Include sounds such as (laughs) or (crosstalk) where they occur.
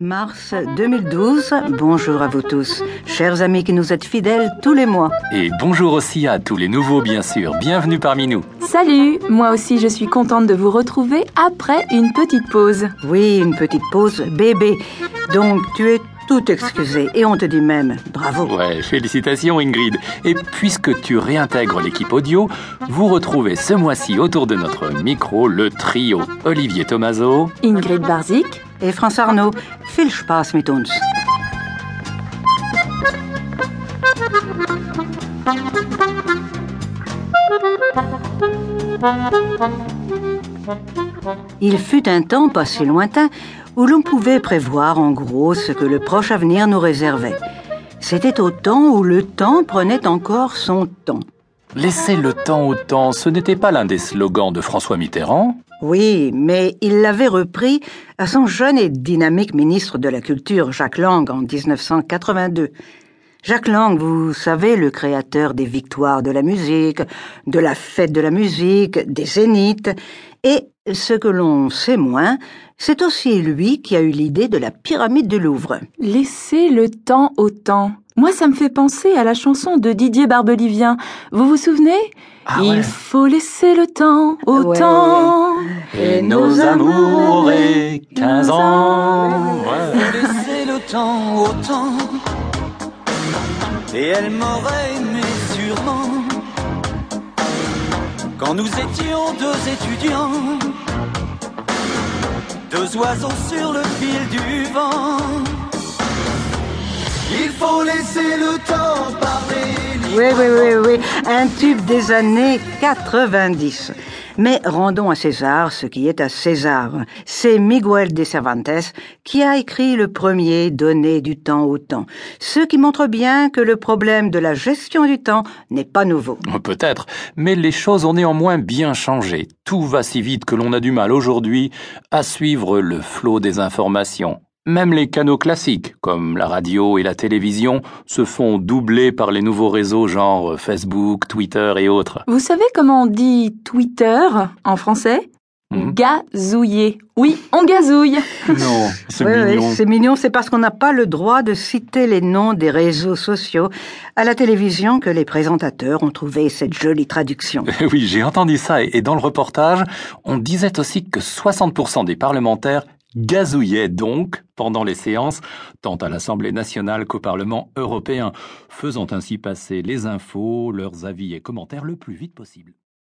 Mars 2012, bonjour à vous tous, chers amis qui nous êtes fidèles tous les mois. Et bonjour aussi à tous les nouveaux, bien sûr. Bienvenue parmi nous. Salut, moi aussi je suis contente de vous retrouver après une petite pause. Oui, une petite pause bébé. Donc tu es tout excusé et on te dit même bravo. Ouais, félicitations Ingrid. Et puisque tu réintègres l'équipe audio, vous retrouvez ce mois-ci autour de notre micro le trio Olivier Tomaso, Ingrid Barzik Et France Arnaud, viel Spaß mit uns. Il fut un temps pas si lointain où l'on pouvait prévoir en gros ce que le proche avenir nous réservait. C'était au temps où le temps prenait encore son temps. Laissez le temps au temps, ce n'était pas l'un des slogans de François Mitterrand Oui, mais il l'avait repris à son jeune et dynamique ministre de la Culture, Jacques Lang, en 1982. Jacques Lang, vous savez, le créateur des victoires de la musique, de la fête de la musique, des zéniths, et ce que l'on sait moins, c'est aussi lui qui a eu l'idée de la pyramide du Louvre. Laissez le temps au temps. Moi, ça me fait penser à la chanson de Didier Barbelivien. Vous vous souvenez? Ah Il ouais. faut laisser le temps au Ouais. temps. Et nos amours et 15 ans. Ouais. laisser le temps au temps Et elle m'aurait aimé sûrement Quand nous étions deux étudiants Deux oiseaux sur le fil du vent Il faut laisser le temps parler Oui, oui, oui, oui, un tube des années 90. Mais rendons à César ce qui est à César. C'est Miguel de Cervantes qui a écrit le premier Donner du temps au temps, ce qui montre bien que le problème de la gestion du temps n'est pas nouveau. Peut-être, mais les choses ont néanmoins bien changé. Tout va si vite que l'on a du mal aujourd'hui à suivre le flot des informations. Même les canaux classiques, comme la radio et la télévision, se font doubler par les nouveaux réseaux genre Facebook, Twitter et autres. Vous savez comment on dit Twitter en français? Mhm. Gazouiller. Oui, on gazouille. Non, c'est Oui, oui, mignon. c'est mignon, c'est parce qu'on n'a pas le droit de citer les noms des réseaux sociaux à la télévision que les présentateurs ont trouvé cette jolie traduction. (laughs) Oui, j'ai entendu ça et et dans le reportage, on disait aussi que 60% des parlementaires gazouillaient donc pendant les séances, tant à l'Assemblée nationale qu'au Parlement européen, faisant ainsi passer les infos, leurs avis et commentaires le plus vite possible.